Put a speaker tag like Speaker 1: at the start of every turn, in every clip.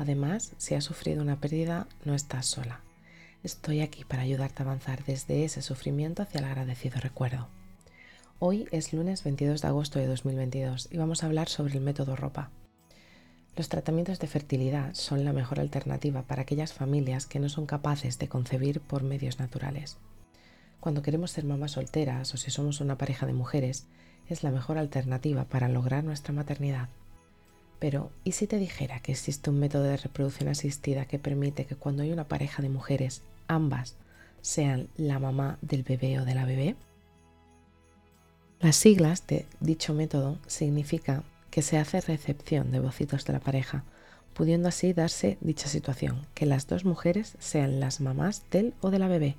Speaker 1: Además, si has sufrido una pérdida, no estás sola. Estoy aquí para ayudarte a avanzar desde ese sufrimiento hacia el agradecido recuerdo. Hoy es lunes 22 de agosto de 2022 y vamos a hablar sobre el método ropa. Los tratamientos de fertilidad son la mejor alternativa para aquellas familias que no son capaces de concebir por medios naturales. Cuando queremos ser mamás solteras o si somos una pareja de mujeres, es la mejor alternativa para lograr nuestra maternidad. Pero, ¿y si te dijera que existe un método de reproducción asistida que permite que cuando hay una pareja de mujeres, ambas sean la mamá del bebé o de la bebé? Las siglas de dicho método significa que se hace recepción de bocitos de la pareja, pudiendo así darse dicha situación, que las dos mujeres sean las mamás del o de la bebé,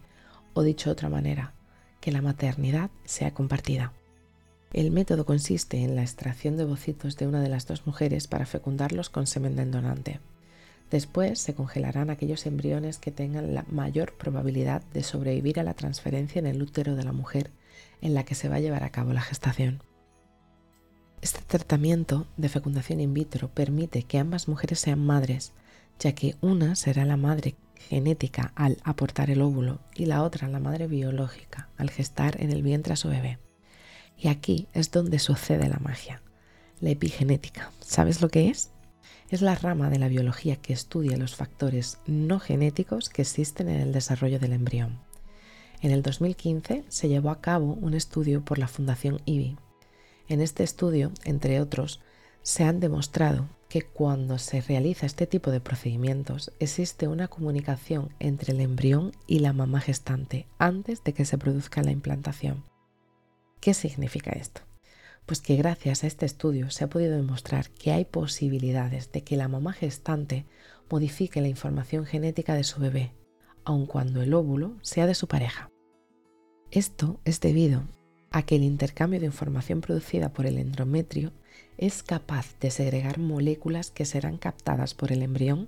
Speaker 1: o dicho de otra manera, que la maternidad sea compartida. El método consiste en la extracción de bocitos de una de las dos mujeres para fecundarlos con semen donante. Después se congelarán aquellos embriones que tengan la mayor probabilidad de sobrevivir a la transferencia en el útero de la mujer en la que se va a llevar a cabo la gestación. Este tratamiento de fecundación in vitro permite que ambas mujeres sean madres, ya que una será la madre genética al aportar el óvulo y la otra la madre biológica al gestar en el vientre a su bebé. Y aquí es donde sucede la magia, la epigenética. ¿Sabes lo que es? Es la rama de la biología que estudia los factores no genéticos que existen en el desarrollo del embrión. En el 2015 se llevó a cabo un estudio por la Fundación IBI. En este estudio, entre otros, se han demostrado que cuando se realiza este tipo de procedimientos existe una comunicación entre el embrión y la mamá gestante antes de que se produzca la implantación. ¿Qué significa esto? Pues que gracias a este estudio se ha podido demostrar que hay posibilidades de que la mamá gestante modifique la información genética de su bebé, aun cuando el óvulo sea de su pareja. Esto es debido a que el intercambio de información producida por el endometrio es capaz de segregar moléculas que serán captadas por el embrión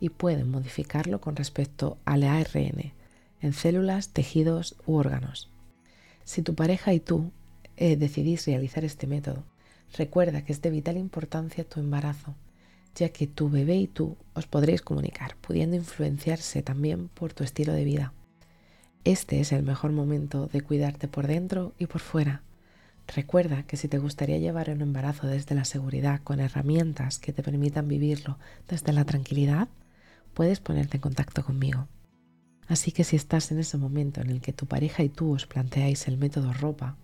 Speaker 1: y pueden modificarlo con respecto al ARN en células, tejidos u órganos. Si tu pareja y tú eh, decidís realizar este método, recuerda que es de vital importancia tu embarazo, ya que tu bebé y tú os podréis comunicar, pudiendo influenciarse también por tu estilo de vida. Este es el mejor momento de cuidarte por dentro y por fuera. Recuerda que si te gustaría llevar un embarazo desde la seguridad con herramientas que te permitan vivirlo desde la tranquilidad, puedes ponerte en contacto conmigo. Así que si estás en ese momento en el que tu pareja y tú os planteáis el método ropa,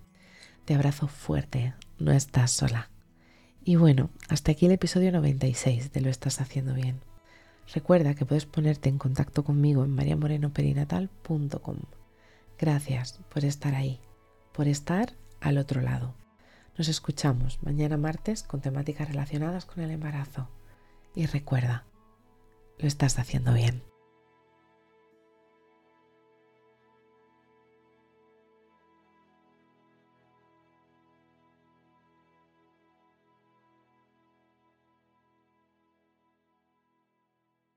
Speaker 1: te abrazo fuerte, no estás sola. Y bueno, hasta aquí el episodio 96 de Lo estás haciendo bien. Recuerda que puedes ponerte en contacto conmigo en mariamorenoperinatal.com. Gracias por estar ahí, por estar al otro lado. Nos escuchamos mañana martes con temáticas relacionadas con el embarazo. Y recuerda, lo estás haciendo bien.